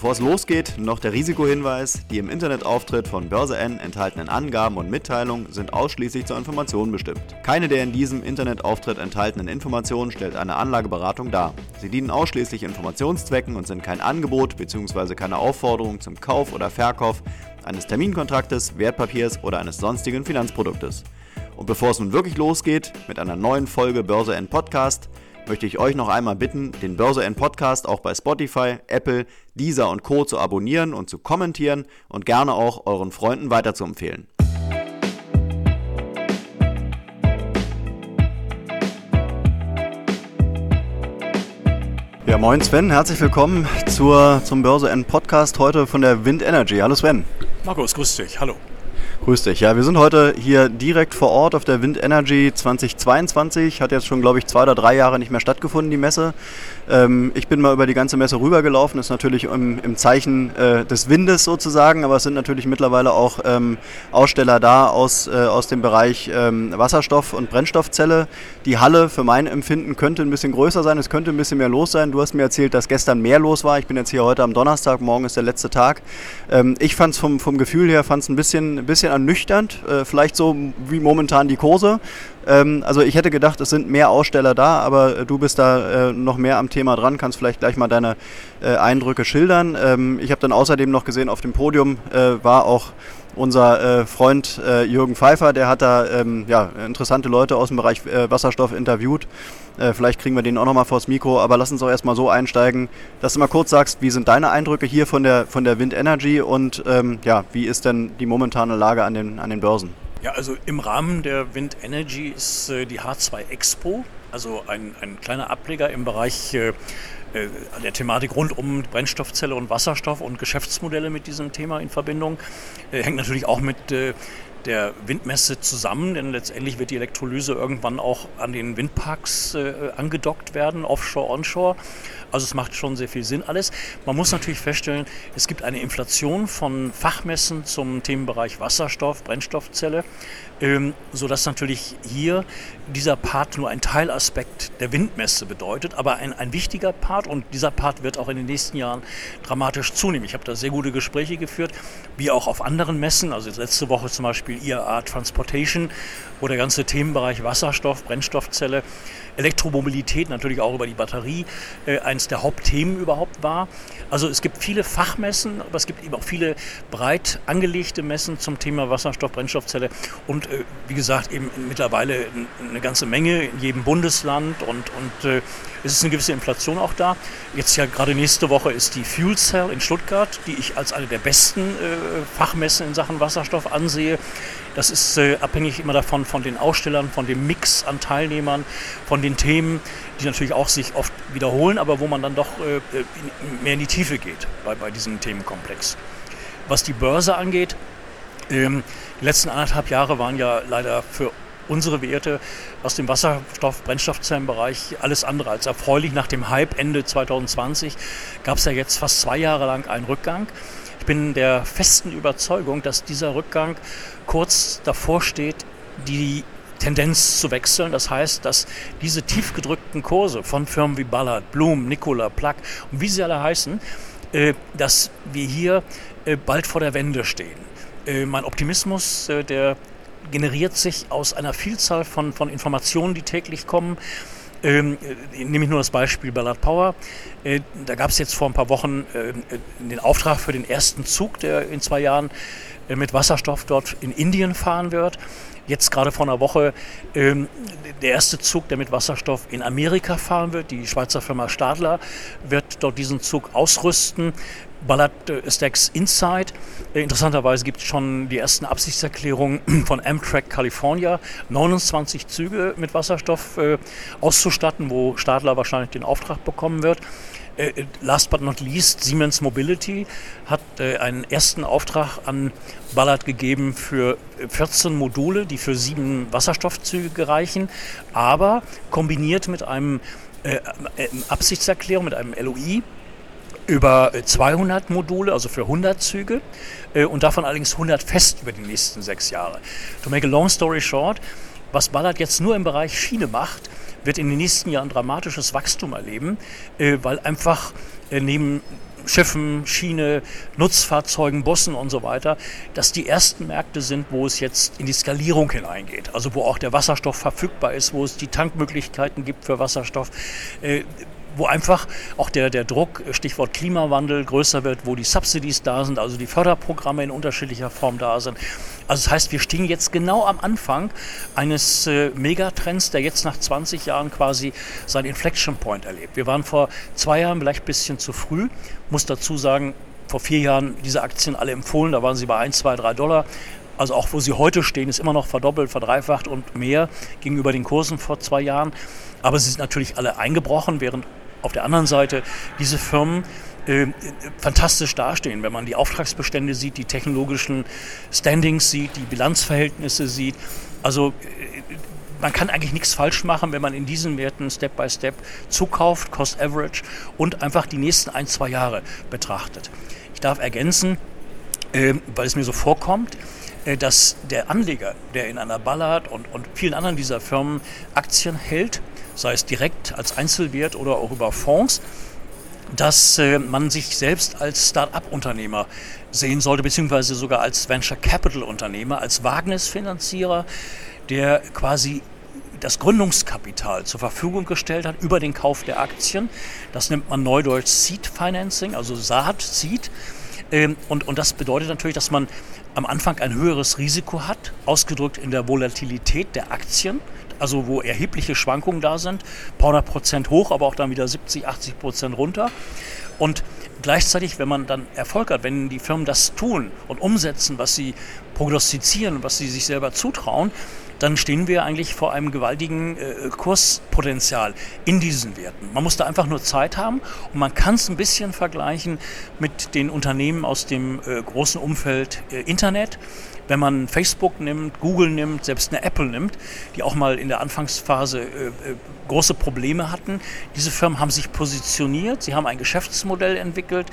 Bevor es losgeht, noch der Risikohinweis. Die im Internetauftritt von Börse N enthaltenen Angaben und Mitteilungen sind ausschließlich zur Information bestimmt. Keine der in diesem Internetauftritt enthaltenen Informationen stellt eine Anlageberatung dar. Sie dienen ausschließlich Informationszwecken und sind kein Angebot bzw. keine Aufforderung zum Kauf oder Verkauf eines Terminkontraktes, Wertpapiers oder eines sonstigen Finanzproduktes. Und bevor es nun wirklich losgeht mit einer neuen Folge Börse N Podcast, möchte ich euch noch einmal bitten, den Börse N Podcast auch bei Spotify, Apple, Deezer und Co. zu abonnieren und zu kommentieren und gerne auch euren Freunden weiterzuempfehlen. Ja, moin Sven, herzlich willkommen zur, zum Börse N Podcast heute von der Wind Energy. Hallo Sven. Markus, grüß dich. Hallo. Grüß dich. Ja, wir sind heute hier direkt vor Ort auf der Wind Energy 2022. Hat jetzt schon, glaube ich, zwei oder drei Jahre nicht mehr stattgefunden, die Messe. Ähm, ich bin mal über die ganze Messe rübergelaufen. Ist natürlich im, im Zeichen äh, des Windes sozusagen, aber es sind natürlich mittlerweile auch ähm, Aussteller da aus, äh, aus dem Bereich ähm, Wasserstoff und Brennstoffzelle. Die Halle für mein Empfinden könnte ein bisschen größer sein, es könnte ein bisschen mehr los sein. Du hast mir erzählt, dass gestern mehr los war. Ich bin jetzt hier heute am Donnerstag, morgen ist der letzte Tag. Ähm, ich fand es vom, vom Gefühl her fand's ein bisschen, bisschen ernüchternd, äh, vielleicht so wie momentan die Kurse. Ähm, also ich hätte gedacht, es sind mehr Aussteller da, aber äh, du bist da äh, noch mehr am Thema dran, kannst vielleicht gleich mal deine äh, Eindrücke schildern. Ähm, ich habe dann außerdem noch gesehen, auf dem Podium äh, war auch unser äh, Freund äh, Jürgen Pfeiffer, der hat da ähm, ja, interessante Leute aus dem Bereich Wasserstoff interviewt. Vielleicht kriegen wir den auch nochmal vors Mikro, aber lass uns doch erstmal so einsteigen, dass du mal kurz sagst, wie sind deine Eindrücke hier von der, von der Wind Energy und ähm, ja, wie ist denn die momentane Lage an den, an den Börsen? Ja, also im Rahmen der Wind Energy ist äh, die H2 Expo, also ein, ein kleiner Ableger im Bereich äh, äh, der Thematik rund um Brennstoffzelle und Wasserstoff und Geschäftsmodelle mit diesem Thema in Verbindung. Äh, hängt natürlich auch mit äh, der Windmesse zusammen, denn letztendlich wird die Elektrolyse irgendwann auch an den Windparks äh, angedockt werden, offshore, onshore. Also es macht schon sehr viel Sinn alles. Man muss natürlich feststellen, es gibt eine Inflation von Fachmessen zum Themenbereich Wasserstoff, Brennstoffzelle, ähm, sodass natürlich hier dieser Part nur ein Teilaspekt der Windmesse bedeutet, aber ein, ein wichtiger Part und dieser Part wird auch in den nächsten Jahren dramatisch zunehmen. Ich habe da sehr gute Gespräche geführt, wie auch auf anderen Messen, also letzte Woche zum Beispiel IAA Transportation, wo der ganze Themenbereich Wasserstoff, Brennstoffzelle Elektromobilität natürlich auch über die Batterie äh, eines der Hauptthemen überhaupt war. Also es gibt viele Fachmessen, aber es gibt eben auch viele breit angelegte Messen zum Thema Wasserstoff, Brennstoffzelle und äh, wie gesagt eben mittlerweile eine ganze Menge in jedem Bundesland und, und äh, es ist eine gewisse Inflation auch da. Jetzt ja gerade nächste Woche ist die Fuel Cell in Stuttgart, die ich als eine der besten Fachmessen in Sachen Wasserstoff ansehe. Das ist äh, abhängig immer davon, von den Ausstellern, von dem Mix an Teilnehmern, von den Themen, die natürlich auch sich oft wiederholen, aber wo man dann doch äh, in, mehr in die Tiefe geht bei, bei diesem Themenkomplex. Was die Börse angeht, ähm, die letzten anderthalb Jahre waren ja leider für unsere Werte aus dem Wasserstoff-Brennstoffzellenbereich alles andere als erfreulich. Nach dem Hype Ende 2020 gab es ja jetzt fast zwei Jahre lang einen Rückgang. Ich bin der festen Überzeugung, dass dieser Rückgang kurz davor steht, die Tendenz zu wechseln. Das heißt, dass diese tief gedrückten Kurse von Firmen wie Ballard, Bloom, Nikola, Plug und wie sie alle heißen, äh, dass wir hier äh, bald vor der Wende stehen. Äh, mein Optimismus, der generiert sich aus einer Vielzahl von, von Informationen, die täglich kommen. Ähm, äh, nehme ich nur das Beispiel Ballard Power. Äh, da gab es jetzt vor ein paar Wochen äh, den Auftrag für den ersten Zug, der in zwei Jahren äh, mit Wasserstoff dort in Indien fahren wird. Jetzt gerade vor einer Woche ähm, der erste Zug, der mit Wasserstoff in Amerika fahren wird. Die Schweizer Firma Stadler wird dort diesen Zug ausrüsten Ballard Stacks Insight. Interessanterweise gibt es schon die ersten Absichtserklärungen von Amtrak California, 29 Züge mit Wasserstoff äh, auszustatten, wo Stadler wahrscheinlich den Auftrag bekommen wird. Äh, last but not least, Siemens Mobility hat äh, einen ersten Auftrag an Ballard gegeben für 14 Module, die für sieben Wasserstoffzüge gereichen, aber kombiniert mit einem äh, äh Absichtserklärung, mit einem LOI über 200 Module, also für 100 Züge äh, und davon allerdings 100 fest über die nächsten sechs Jahre. To make a long story short, was Ballard jetzt nur im Bereich Schiene macht, wird in den nächsten Jahren dramatisches Wachstum erleben, äh, weil einfach äh, neben Schiffen, Schiene, Nutzfahrzeugen, Bussen und so weiter, dass die ersten Märkte sind, wo es jetzt in die Skalierung hineingeht. Also wo auch der Wasserstoff verfügbar ist, wo es die Tankmöglichkeiten gibt für Wasserstoff wo einfach auch der, der Druck, Stichwort Klimawandel, größer wird, wo die Subsidies da sind, also die Förderprogramme in unterschiedlicher Form da sind. Also das heißt, wir stehen jetzt genau am Anfang eines äh, Megatrends, der jetzt nach 20 Jahren quasi seinen Inflection Point erlebt. Wir waren vor zwei Jahren vielleicht ein bisschen zu früh, muss dazu sagen, vor vier Jahren diese Aktien alle empfohlen, da waren sie bei 1, 2, 3 Dollar. Also auch wo sie heute stehen, ist immer noch verdoppelt, verdreifacht und mehr gegenüber den Kursen vor zwei Jahren. Aber sie sind natürlich alle eingebrochen, während auf der anderen Seite diese Firmen äh, fantastisch dastehen, wenn man die Auftragsbestände sieht, die technologischen Standings sieht, die Bilanzverhältnisse sieht. Also äh, man kann eigentlich nichts falsch machen, wenn man in diesen Werten Step by Step zukauft, Cost Average und einfach die nächsten ein, zwei Jahre betrachtet. Ich darf ergänzen, weil es mir so vorkommt, äh, dass der Anleger, der in einer Ballard und, und vielen anderen dieser Firmen Aktien hält, sei es direkt als Einzelwert oder auch über Fonds, dass äh, man sich selbst als Start-up-Unternehmer sehen sollte, beziehungsweise sogar als Venture Capital-Unternehmer, als Wagnisfinanzierer, der quasi das Gründungskapital zur Verfügung gestellt hat über den Kauf der Aktien. Das nennt man neudeutsch Seed Financing, also Saat, Seed. Ähm, und, und das bedeutet natürlich, dass man am Anfang ein höheres Risiko hat, ausgedrückt in der Volatilität der Aktien also wo erhebliche Schwankungen da sind, ein paar hundert Prozent hoch, aber auch dann wieder 70, 80 Prozent runter. Und gleichzeitig, wenn man dann Erfolg hat, wenn die Firmen das tun und umsetzen, was sie prognostizieren, was sie sich selber zutrauen, dann stehen wir eigentlich vor einem gewaltigen äh, Kurspotenzial in diesen Werten. Man muss da einfach nur Zeit haben und man kann es ein bisschen vergleichen mit den Unternehmen aus dem äh, großen Umfeld äh, Internet wenn man Facebook nimmt, Google nimmt, selbst eine Apple nimmt, die auch mal in der Anfangsphase äh, äh, große Probleme hatten. Diese Firmen haben sich positioniert, sie haben ein Geschäftsmodell entwickelt,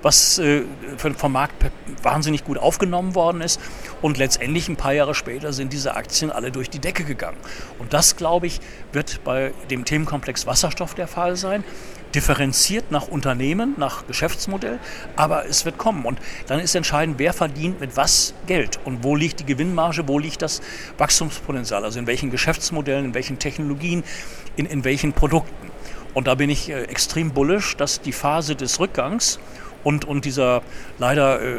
was äh, vom Markt wahnsinnig gut aufgenommen worden ist. Und letztendlich ein paar Jahre später sind diese Aktien alle durch die Decke gegangen. Und das, glaube ich, wird bei dem Themenkomplex Wasserstoff der Fall sein differenziert nach Unternehmen, nach Geschäftsmodell, aber es wird kommen. Und dann ist entscheidend, wer verdient mit was Geld und wo liegt die Gewinnmarge, wo liegt das Wachstumspotenzial, also in welchen Geschäftsmodellen, in welchen Technologien, in, in welchen Produkten. Und da bin ich äh, extrem bullisch, dass die Phase des Rückgangs und, und dieser leider, äh,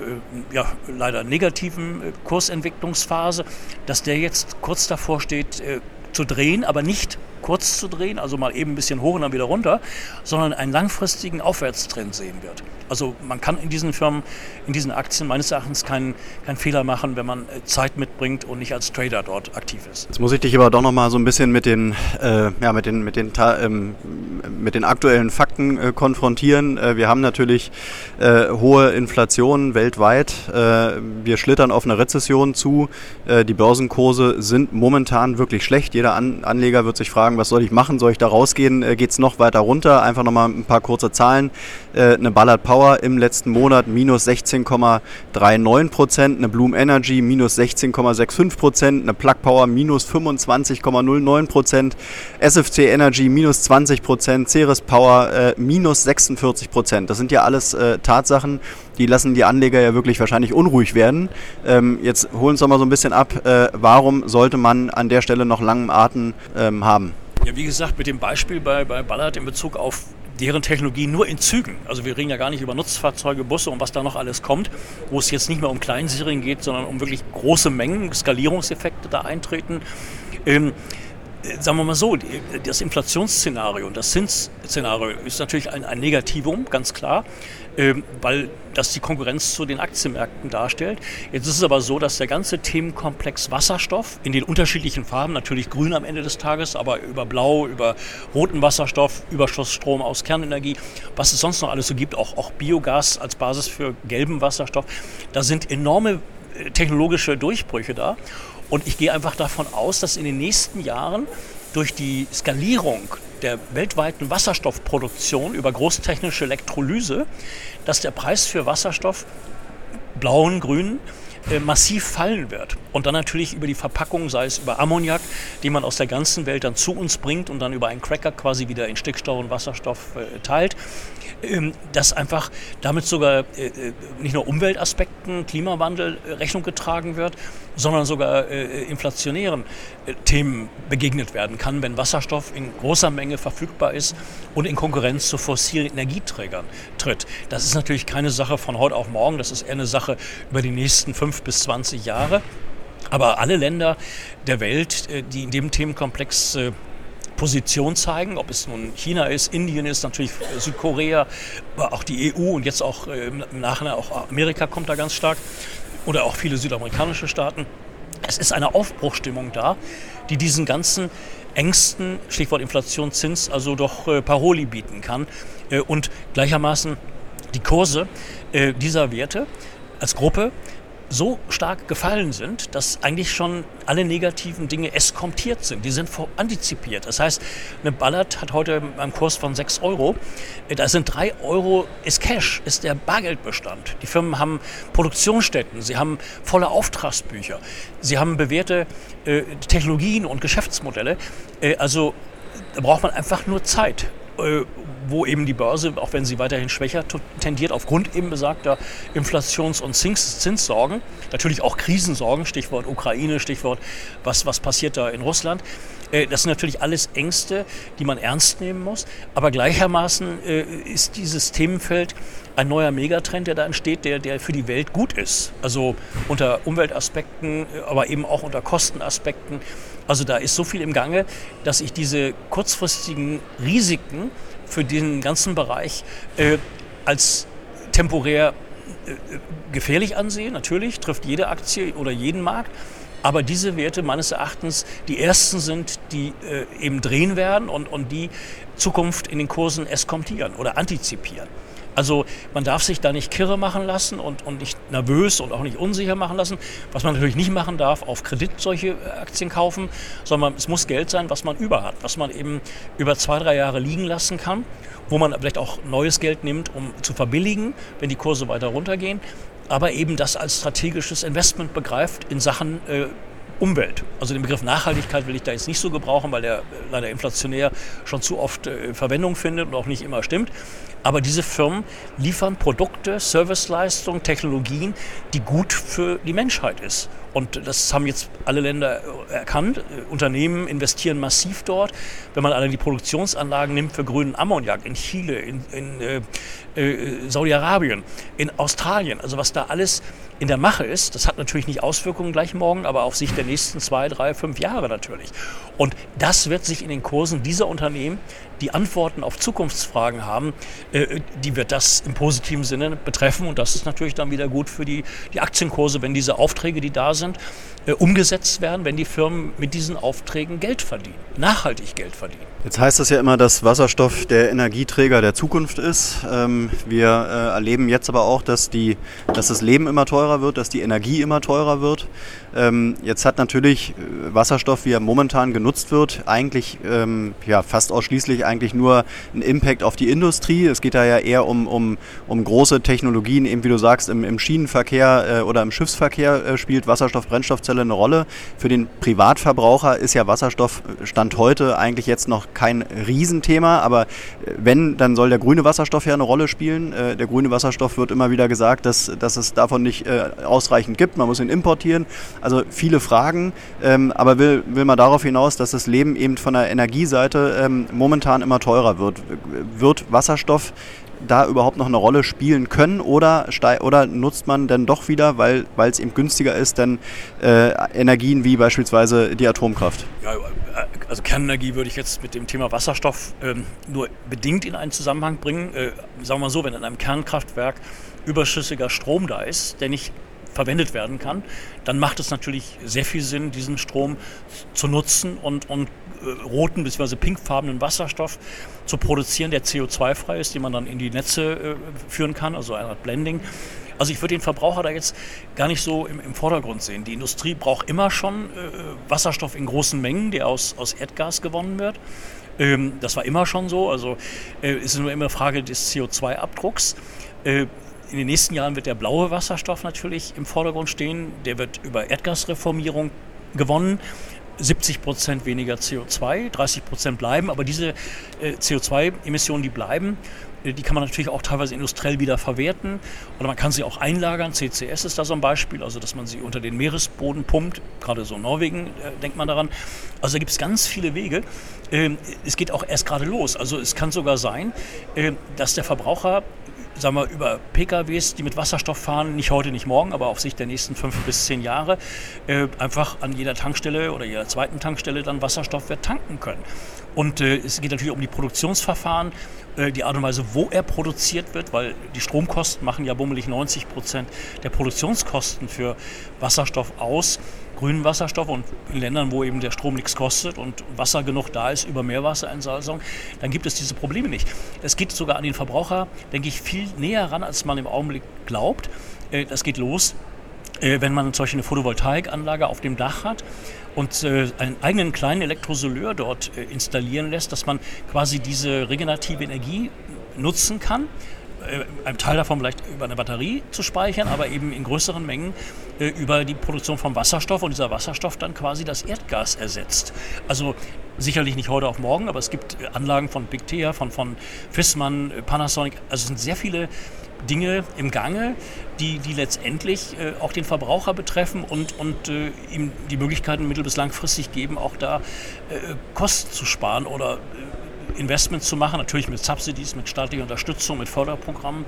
ja, leider negativen äh, Kursentwicklungsphase, dass der jetzt kurz davor steht äh, zu drehen, aber nicht kurz zu drehen, also mal eben ein bisschen hoch und dann wieder runter, sondern einen langfristigen Aufwärtstrend sehen wird. Also man kann in diesen Firmen, in diesen Aktien meines Erachtens keinen, keinen Fehler machen, wenn man äh, Zeit mitbringt und nicht als Trader dort aktiv ist. Jetzt muss ich dich aber doch noch mal so ein bisschen mit den, äh, ja, mit den, mit den, ähm, mit den aktuellen Fakten äh, konfrontieren. Äh, wir haben natürlich äh, hohe Inflation weltweit. Äh, wir schlittern auf eine Rezession zu. die Börsenkurse sind momentan wirklich schlecht. Jeder An Anleger wird sich fragen, was soll ich machen? Soll ich da rausgehen? Geht es noch weiter runter? Einfach noch mal ein paar kurze Zahlen. eine Ballard Power im letzten Monat minus 16,39 Prozent, eine Bloom Energy minus 16,65 Prozent, eine Plug Power minus 25,09 Prozent, SFC Energy minus 20 Prozent, Ceres Power äh, minus 46 Prozent. Das sind ja alles äh, Tatsachen, die lassen die Anleger ja wirklich wahrscheinlich unruhig werden. Ähm, jetzt holen uns doch mal so ein bisschen ab, äh, warum sollte man an der Stelle noch langen Atem ähm, haben? Ja, wie gesagt, mit dem Beispiel bei, bei Ballard in Bezug auf deren Technologie nur in Zügen. Also wir reden ja gar nicht über Nutzfahrzeuge, Busse und was da noch alles kommt, wo es jetzt nicht mehr um Kleinserien geht, sondern um wirklich große Mengen, Skalierungseffekte da eintreten. Ähm, sagen wir mal so, das Inflationsszenario und das Zinsszenario ist natürlich ein, ein Negativum, ganz klar. ähm, weil das die Konkurrenz zu den Aktienmärkten darstellt. Jetzt ist es aber so, dass der ganze Themenkomplex Wasserstoff in den unterschiedlichen Farben, natürlich grün am Ende des Tages, aber über blau, über roten Wasserstoff, Überschussstrom aus Kernenergie, was es sonst noch alles so gibt, auch, auch Biogas als Basis für gelben Wasserstoff, da sind enorme äh, technologische Durchbrüche da. Und ich gehe einfach davon aus, dass in den nächsten Jahren durch die Skalierung der weltweiten Wasserstoffproduktion über großtechnische Elektrolyse, dass der Preis für Wasserstoff, blauen, grünen, äh, massiv fallen wird. Und dann natürlich über die Verpackung, sei es über Ammoniak, den man aus der ganzen Welt dann zu uns bringt und dann über einen Cracker quasi wieder in Stickstoff und Wasserstoff äh, teilt. Ähm, dass einfach damit sogar äh, äh, nicht nur Umweltaspekten, Klimawandel äh, Rechnung getragen wird, sondern sogar inflationären Themen begegnet werden kann, wenn Wasserstoff in großer Menge verfügbar ist und in Konkurrenz zu fossilen Energieträgern tritt. Das ist natürlich keine Sache von heute auf morgen, das ist eher eine Sache über die nächsten fünf bis 20 Jahre. Aber alle Länder der Welt, die in dem Themenkomplex Position zeigen, ob es nun China ist, Indien ist, natürlich Südkorea, aber auch die EU und jetzt auch äh, im Nachhinein auch Amerika kommt da ganz stark oder auch viele südamerikanische Staaten. Es ist eine Aufbruchstimmung da, die diesen ganzen Ängsten, Stichwort Inflation, Zins, also doch äh, Paroli bieten kann äh, und gleichermaßen die Kurse dieser Werte als Gruppe so stark gefallen sind, dass eigentlich schon alle negativen Dinge eskontiert sind. Die sind antizipiert. Das heißt, eine Ballard hat heute einen Kurs von 6 Euro. Da sind 3 Euro ist Cash, ist der Bargeldbestand. Die Firmen haben Produktionsstätten, sie haben volle Auftragsbücher, sie haben bewährte äh, Technologien und Geschäftsmodelle. Äh, also da braucht man einfach nur Zeit. Äh, wo eben die Börse, auch wenn sie weiterhin schwächer tendiert, aufgrund eben besagter Inflations- und Zinssorgen, natürlich auch Krisensorgen, Stichwort Ukraine, Stichwort was, was passiert da in Russland, äh, das sind natürlich alles Ängste, die man ernst nehmen muss. Aber gleichermaßen äh, ist dieses Themenfeld ein neuer Megatrend, der da entsteht, der, der für die Welt gut ist. Also unter Umweltaspekten, aber eben auch unter Kostenaspekten. Also da ist so viel im Gange, dass ich diese kurzfristigen Risiken für den ganzen Bereich äh, als temporär äh, gefährlich ansehe. Natürlich trifft jede Aktie oder jeden Markt. Aber diese Werte meines Erachtens die ersten sind, die äh, eben drehen werden und, und die Zukunft in den Kursen eskontieren oder antizipieren. Also man darf sich da nicht kirre machen lassen und, und nicht nervös und auch nicht unsicher machen lassen. Was man natürlich nicht machen darf, auf Kredit solche äh, Aktien kaufen, sondern es muss Geld sein, was man über hat, was man eben über zwei, drei Jahre liegen lassen kann, wo man vielleicht auch neues Geld nimmt, um zu verbilligen, wenn die Kurse weiter runtergehen, aber eben das als strategisches Investment begreift in Sachen äh, Umwelt. Also den Begriff Nachhaltigkeit will ich da jetzt nicht so gebrauchen, weil der leider inflationär schon zu oft äh, Verwendung findet und auch nicht immer stimmt. Aber diese Firmen liefern Produkte, Serviceleistungen, Technologien, die gut für die Menschheit ist. Und das haben jetzt alle Länder erkannt. Unternehmen investieren massiv dort. Wenn man alle die Produktionsanlagen nimmt für grünen Ammoniak in Chile, in, in äh, äh, Saudi-Arabien, in Australien, also was da alles in der Mache ist, das hat natürlich nicht Auswirkungen gleich morgen, aber auf Sicht der nächsten zwei, drei, fünf Jahre natürlich. Und das wird sich in den Kursen dieser Unternehmen, die Antworten auf Zukunftsfragen haben, äh, die wird das im positiven Sinne betreffen. Und das ist natürlich dann wieder gut für die, die Aktienkurse, wenn diese Aufträge, die da sind, äh, umgesetzt werden, wenn die Firmen mit diesen Aufträgen Geld verdienen, nachhaltig Geld verdienen. Jetzt heißt es ja immer, dass Wasserstoff der Energieträger der Zukunft ist. Ähm, wir äh, erleben jetzt aber auch, dass, die, dass das Leben immer teurer wird, dass die Energie immer teurer wird. Ähm, jetzt hat natürlich äh, Wasserstoff, wie er momentan genutzt wird, eigentlich ähm, ja, fast ausschließlich eigentlich nur einen Impact auf die Industrie. Es geht da ja eher um, um, um große Technologien, eben wie du sagst, im, im Schienenverkehr äh, oder im Schiffsverkehr äh, spielt Wasserstoff-Brennstoffzelle eine Rolle. Für den Privatverbraucher ist ja Wasserstoff äh, Stand heute eigentlich jetzt noch kein Riesenthema, aber äh, wenn, dann soll der grüne Wasserstoff ja eine Rolle spielen. Äh, der grüne Wasserstoff wird immer wieder gesagt, dass, dass es davon nicht ausreichend gibt. Man muss ihn importieren. Also viele Fragen, ähm, aber will, will man darauf hinaus, dass das Leben eben von der Energieseite ähm, momentan immer teurer wird. Wird Wasserstoff da überhaupt noch eine Rolle spielen können oder, oder nutzt man denn doch wieder, weil es eben günstiger ist, denn äh, Energien wie beispielsweise die Atomkraft? Ja, Also Kernenergie würde ich jetzt mit dem Thema Wasserstoff ähm, nur bedingt in einen Zusammenhang bringen. Äh, sagen wir mal so, wenn in einem Kernkraftwerk überschüssiger Strom da ist, der nicht verwendet werden kann, dann macht es natürlich sehr viel Sinn, diesen Strom zu nutzen und, und äh, roten bzw. pinkfarbenen Wasserstoff zu produzieren, der CO2-frei ist, den man dann in die Netze äh, führen kann, also eine Art Blending. Also ich würde den Verbraucher da jetzt gar nicht so im, im Vordergrund sehen. Die Industrie braucht immer schon äh, Wasserstoff in großen Mengen, der aus, aus Erdgas gewonnen wird. Ähm, das war immer schon so. Also äh, ist nur immer Frage des CO2-Abdrucks. Äh, in den nächsten Jahren wird der blaue Wasserstoff natürlich im Vordergrund stehen. Der wird über Erdgasreformierung gewonnen. 70 Prozent weniger CO2, 30 Prozent bleiben, aber diese äh, CO2-Emissionen, die bleiben, äh, die kann man natürlich auch teilweise industriell wieder verwerten oder man kann sie auch einlagern. CCS ist da so ein Beispiel, also dass man sie unter den Meeresboden pumpt, gerade so Norwegen äh, denkt man daran. Also da gibt es ganz viele Wege. Ähm, es geht auch erst gerade los. Also es kann sogar sein, äh, dass der Verbraucher sagen wir, über PKWs, die mit Wasserstoff fahren, nicht heute, nicht morgen, aber auf Sicht der nächsten fünf bis zehn Jahre, äh, einfach an jeder Tankstelle oder jeder zweiten Tankstelle dann Wasserstoff wird tanken können. Und äh, es geht natürlich um die Produktionsverfahren, äh, die Art und Weise, wo er produziert wird, weil die Stromkosten machen ja bummelig 90 Prozent der Produktionskosten für Wasserstoff aus grünen Wasserstoff und in Ländern, wo eben der Strom nichts kostet und Wasser genug da ist über Meerwasserentsalzung, dann gibt es diese Probleme nicht. Es geht sogar an den Verbraucher, denke ich, viel näher ran, als man im Augenblick glaubt. Äh, das geht los, äh, wenn man solche eine Photovoltaikanlage auf dem Dach hat und äh, einen eigenen kleinen Elektrosoleur dort installieren lässt, dass man quasi diese regenerative Energie nutzen kann äh, ein Teil davon vielleicht über eine Batterie zu speichern, aber eben in größeren Mengen äh, über die Produktion von Wasserstoff und dieser Wasserstoff dann quasi das Erdgas ersetzt. Also sicherlich nicht heute auf morgen, aber es gibt äh, Anlagen von Big Thea, von, von Fissmann, äh, Panasonic, also es sind sehr viele Dinge im Gange, die, die letztendlich äh, auch den Verbraucher betreffen und, und äh, ihm die Möglichkeiten mittel- bis langfristig geben, auch da Kosten zu sparen oder Investments zu machen, natürlich mit Subsidies, mit staatlicher Unterstützung, mit Förderprogrammen,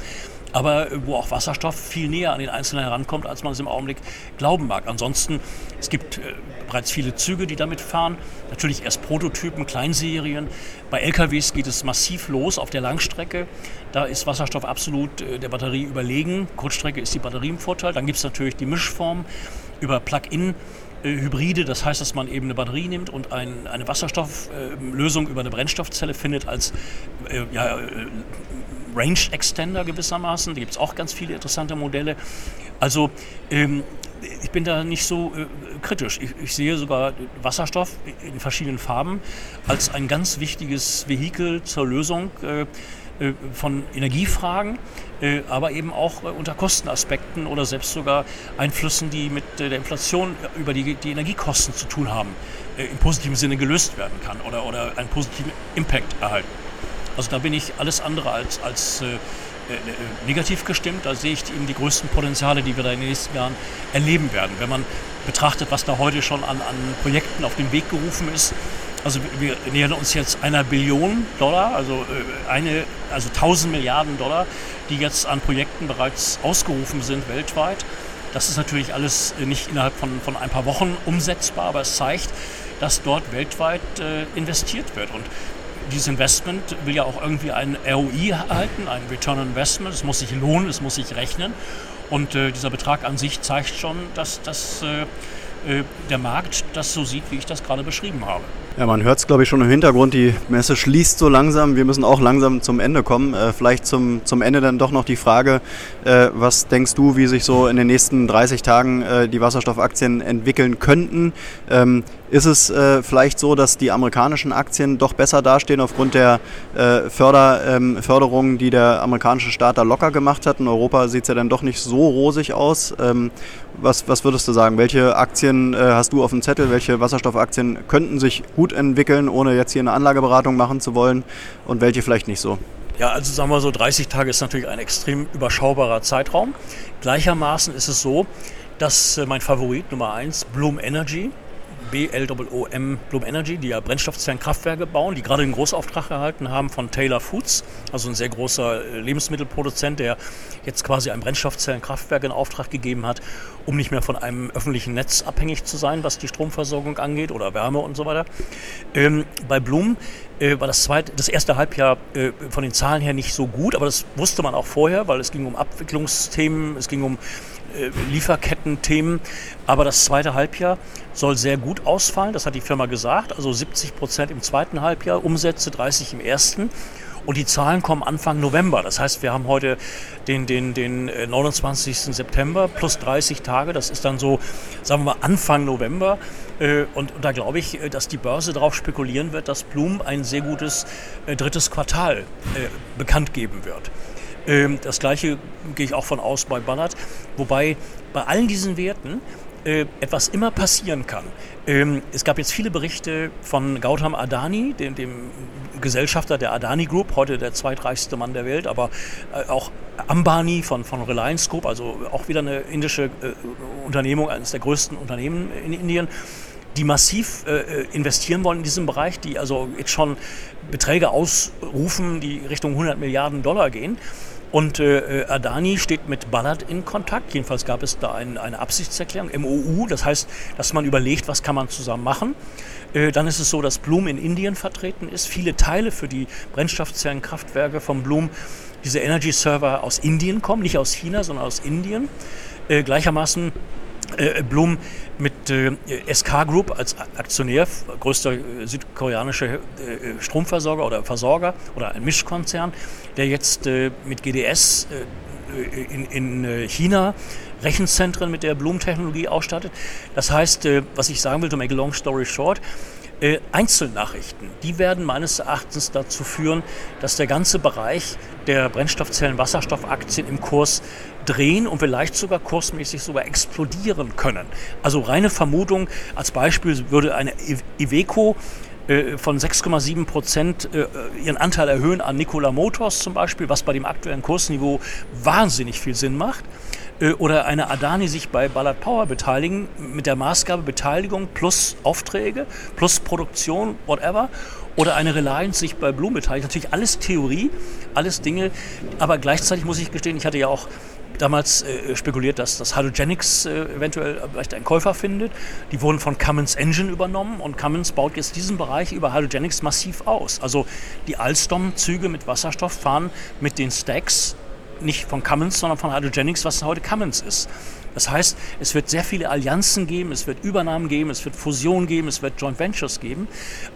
aber wo auch Wasserstoff viel näher an den Einzelnen herankommt, als man es im Augenblick glauben mag. Ansonsten, es gibt äh, bereits viele Züge, die damit fahren, natürlich erst Prototypen, Kleinserien. Bei LKWs geht es massiv los auf der Langstrecke. Da ist Wasserstoff absolut äh, der Batterie überlegen. Kurzstrecke ist die Batterie im Vorteil. Dann gibt es natürlich die Mischform über Plug-in Hybride, das heißt, dass man eben eine Batterie nimmt und ein, eine Wasserstofflösung äh, über eine Brennstoffzelle findet als äh, ja, äh, Range Extender gewissermaßen. Da gibt es auch ganz viele interessante Modelle. Also ähm, ich bin da nicht so äh, kritisch. Ich, ich, sehe sogar Wasserstoff in verschiedenen Farben als ein ganz wichtiges Vehikel zur Lösung äh, äh, von Energiefragen, äh, aber eben auch äh, unter Kostenaspekten oder selbst sogar Einflüssen, die mit der Inflation über die, Energiekosten zu tun haben, im positiven Sinne gelöst werden kann oder, einen positiven Impact erhalten. Also da bin ich alles andere als, als äh, negativ gestimmt. Da sehe ich eben die größten Potenziale, die wir da in den nächsten Jahren erleben werden. Wenn man betrachtet, was da heute schon an, an Projekten auf den Weg gerufen ist, also wir nähern uns jetzt einer Billion Dollar, also äh, eine, also 1000 Milliarden Dollar, die jetzt an Projekten bereits ausgerufen sind weltweit. Das ist natürlich alles äh, nicht innerhalb von, von ein paar Wochen umsetzbar, aber es zeigt, dass dort weltweit äh, investiert wird. Und dieses Investment will ja auch irgendwie ein ROI erhalten, ein Return on Investment. Es muss sich lohnen, es muss sich rechnen. Und äh, dieser Betrag an sich zeigt schon, dass, dass äh, äh der Markt das so sieht, wie ich das gerade beschrieben habe. Ja, man hört es, glaube ich, schon im Hintergrund. Die Messe schließt so langsam. Wir müssen auch langsam zum Ende kommen. Äh, vielleicht zum, zum Ende dann doch noch die Frage, äh, was denkst du, wie sich so in den nächsten 30 Tagen äh, die Wasserstoffaktien entwickeln könnten? Ähm, ist es äh, vielleicht so, dass die amerikanischen Aktien doch besser dastehen aufgrund der äh, Förder, ähm, Förderungen, die der amerikanische Staat da locker gemacht hat? In Europa sieht es ja dann doch nicht so rosig aus. Ähm, was, was würdest du sagen? Welche Aktien äh, hast du auf dem Zettel? Welche Wasserstoffaktien könnten sich gut gut entwickeln, ohne jetzt hier eine Anlageberatung machen zu wollen und welche vielleicht nicht so? Ja, also sagen wir so, 30 Tage ist natürlich ein extrem überschaubarer Zeitraum. Gleichermaßen ist es so, dass äh, mein Favorit Nummer eins, Bloom Energy, BLOOM Bloom Energy, die ja Brennstoffzellenkraftwerke bauen, die gerade einen Großauftrag erhalten haben von Taylor Foods, also ein sehr großer äh, Lebensmittelproduzent, der jetzt quasi ein Brennstoffzellenkraftwerk in Auftrag gegeben hat, um nicht mehr von einem öffentlichen Netz abhängig zu sein, was die Stromversorgung angeht oder Wärme und so weiter. Ähm, bei Bloom äh, war das, zweite, das erste Halbjahr äh, von den Zahlen her nicht so gut, aber das wusste man auch vorher, weil es ging um Abwicklungsthemen, es ging um Lieferketten-Themen. Aber das zweite Halbjahr soll sehr gut ausfallen, das hat die Firma gesagt. Also 70 Prozent im zweiten Halbjahr, Umsätze 30 im ersten. Und die Zahlen kommen Anfang November. Das heißt, wir haben heute den, den, den 29. Äh, September plus 30 Tage. Das ist dann so, sagen wir mal, Anfang November. Äh, und da glaube ich, dass die Börse darauf spekulieren wird, dass Bloom ein sehr gutes drittes Quartal bekannt geben wird. Ähm, das gleiche gehe ich auch von aus bei Ballard. Wobei bei allen diesen Werten äh, etwas immer passieren kann. Ähm, es gab jetzt viele Berichte von Gautam Adani, dem, dem Gesellschafter der Adani Group, heute der zweitreichste Mann der Welt, aber äh, auch Ambani von, von Reliance Group, also auch wieder eine indische äh, Unternehmung, eines der größten Unternehmen in Indien die massiv investieren wollen in diesem Bereich, die also jetzt schon Beträge ausrufen, die Richtung 100 Milliarden Dollar gehen. Und äh, Adani steht mit Ballard in Kontakt. Jedenfalls gab es da ein, eine Absichtserklärung, MOU. Das heißt, dass man überlegt, was kann man zusammen machen. Äh, dann ist es so, dass Bloom in Indien vertreten ist. Viele Teile für die Brennstoffzellenkraftwerke von Bloom, diese Energy Server aus Indien kommen, nicht aus China, sondern aus Indien. Äh, gleichermaßen äh, Blum mit äh, SK Group als Aktionär, größter äh, südkoreanischer äh, Stromversorger oder Versorger oder ein Mischkonzern, der jetzt äh, mit GDS äh, in, in China Rechenzentren mit der Bloom-Technologie ausstattet. Das heißt, was ich sagen will, to make a long story short, äh, Einzelnachrichten, die werden meines Erachtens dazu führen, dass der ganze Bereich der Brennstoffzellen-Wasserstoffaktien im Kurs drehen und vielleicht sogar kursmäßig sogar explodieren können. Also reine Vermutung, als Beispiel würde eine Iveco äh, von 6,7 Prozent äh, ihren Anteil erhöhen an Nikola Motors zum Beispiel, was bei dem aktuellen Kursniveau wahnsinnig viel Sinn macht. Äh, oder eine Adani sich bei Ballard Power beteiligen, mit der Maßgabe Beteiligung plus Aufträge, plus Produktion, whatever. Oder eine Reliance sich bei Bloom beteiligt. Natürlich alles Theorie, alles Dinge. Aber gleichzeitig muss ich gestehen, ich hatte ja auch damals äh, spekuliert, dass das Hydrogenics äh, eventuell vielleicht einen Käufer findet. Die wurden von Cummins Engine übernommen und Cummins baut jetzt diesen Bereich über Hydrogenics massiv aus. Also die Alstom-Züge mit Wasserstoff fahren mit den Stacks nicht von Cummins, sondern von Hydrogenics, was heute Cummins ist. Das heißt, es wird sehr viele Allianzen geben, es wird Übernahmen geben, es wird Fusionen geben, es wird Joint Ventures geben.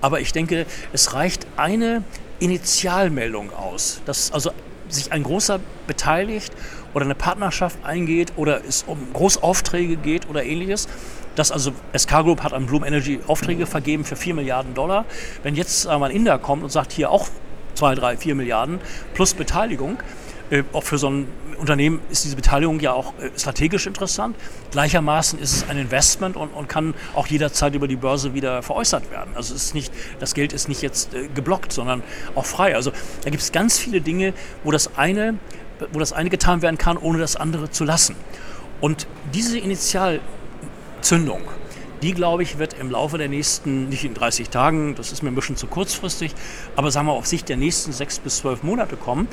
Aber ich denke, es reicht eine Initialmeldung aus, dass also sich ein großer beteiligt oder eine Partnerschaft eingeht oder es um Großaufträge geht oder ähnliches. Das also SK Group hat an Bloom Energy Aufträge vergeben für 4 Milliarden Dollar. Wenn jetzt einmal ein Inder kommt und sagt, hier auch 2, 3, 4 Milliarden plus Beteiligung, äh, auch für so ein Unternehmen ist diese Beteiligung ja auch äh, strategisch interessant. Gleichermaßen ist es ein Investment und, und, kann auch jederzeit über die Börse wieder veräußert werden. Also es ist nicht, das Geld ist nicht jetzt äh, geblockt, sondern auch frei. Also da gibt es ganz viele Dinge, wo das eine, wo das eine getan werden kann, ohne das andere zu lassen. Und diese Initialzündung, die, glaube ich, wird im Laufe der nächsten, nicht in 30 Tagen, das ist mir ein bisschen zu kurzfristig, aber sagen wir auf Sicht der nächsten sechs bis zwölf Monate kommen,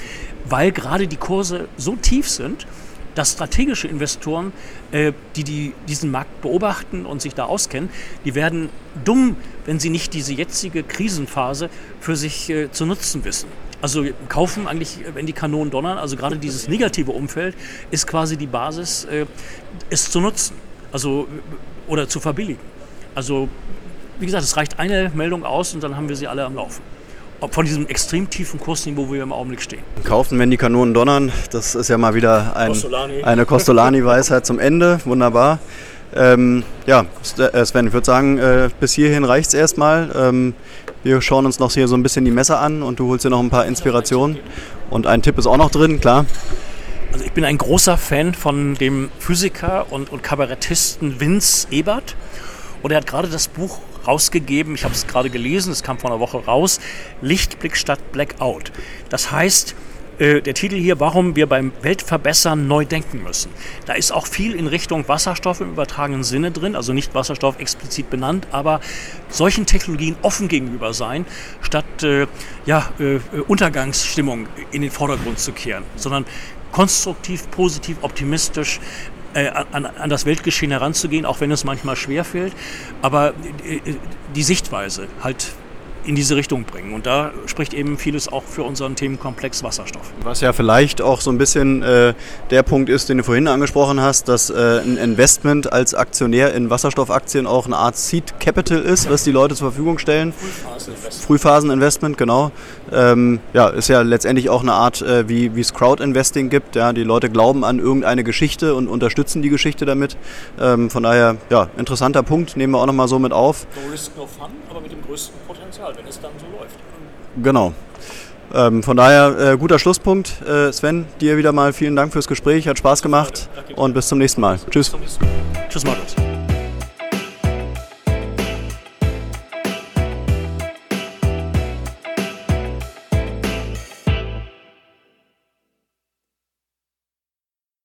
weil gerade die Kurse so tief sind, dass strategische Investoren, äh, die, die diesen Markt beobachten und sich da auskennen, die werden dumm, wenn sie nicht diese jetzige Krisenphase für sich äh, zu nutzen wissen. Also kaufen eigentlich, wenn die Kanonen donnern, also gerade dieses negative Umfeld ist quasi die Basis, äh, es zu nutzen. Also oder zu verbilligen. Also, wie gesagt, es reicht eine Meldung aus und dann haben wir sie alle am Laufen. Von diesem extrem tiefen Kursniveau, wo wir im Augenblick stehen. Kaufen, wenn die Kanonen donnern, das ist ja mal wieder ein, Costolani. eine Costolani-Weisheit zum Ende. Wunderbar. Ähm, ja, äh, Sven, ich würde sagen, äh, bis hierhin reicht es erstmal. Ähm, wir schauen uns noch hier so ein bisschen die Messer an und du holst dir noch ein paar Inspirationen. Und ein Tipp ist auch noch drin, klar. Also ich bin ein großer Fan von dem Physiker und, und Kabarettisten Vince Ebert. Und er hat gerade das Buch rausgegeben, ich habe es gerade gelesen, es kam vor einer Woche raus, Lichtblick statt Blackout. Das heißt, äh, der Titel hier, warum wir beim Weltverbessern neu denken müssen. Da ist auch viel in Richtung Wasserstoff im übertragenen Sinne drin, also nicht Wasserstoff explizit benannt, aber solchen Technologien offen gegenüber sein, statt äh, ja, äh, Untergangsstimmung in den Vordergrund zu kehren, sondern konstruktiv, positiv, optimistisch äh, an, an, das Weltgeschehen heranzugehen, auch wenn es manchmal schwer fällt. Aber äh, die Sichtweise halt in diese Richtung bringen. Und da spricht eben vieles auch für unseren Themenkomplex Wasserstoff. Was ja vielleicht auch so ein bisschen äh, der Punkt ist, den du vorhin angesprochen hast, dass äh, ein Investment als Aktionär in Wasserstoffaktien auch eine Art Seed Capital ist, was die Leute zur Verfügung stellen. Frühphaseninvestment. Frühphaseninvestment, genau. Ähm, ja, ist ja letztendlich auch eine Art, äh, wie es Crowd-Investing gibt. Ja, die Leute glauben an irgendeine Geschichte und unterstützen die Geschichte damit. Ähm, von daher, ja, interessanter Punkt, nehmen wir auch nochmal so mit auf. No risk, no fun, aber mit dem größten Potenzial wenn es dann so läuft. Genau. Ähm, von daher äh, guter Schlusspunkt. Äh, Sven, dir wieder mal vielen Dank fürs Gespräch, hat Spaß gemacht und bis zum nächsten Mal. Tschüss. Tschüss, Markus.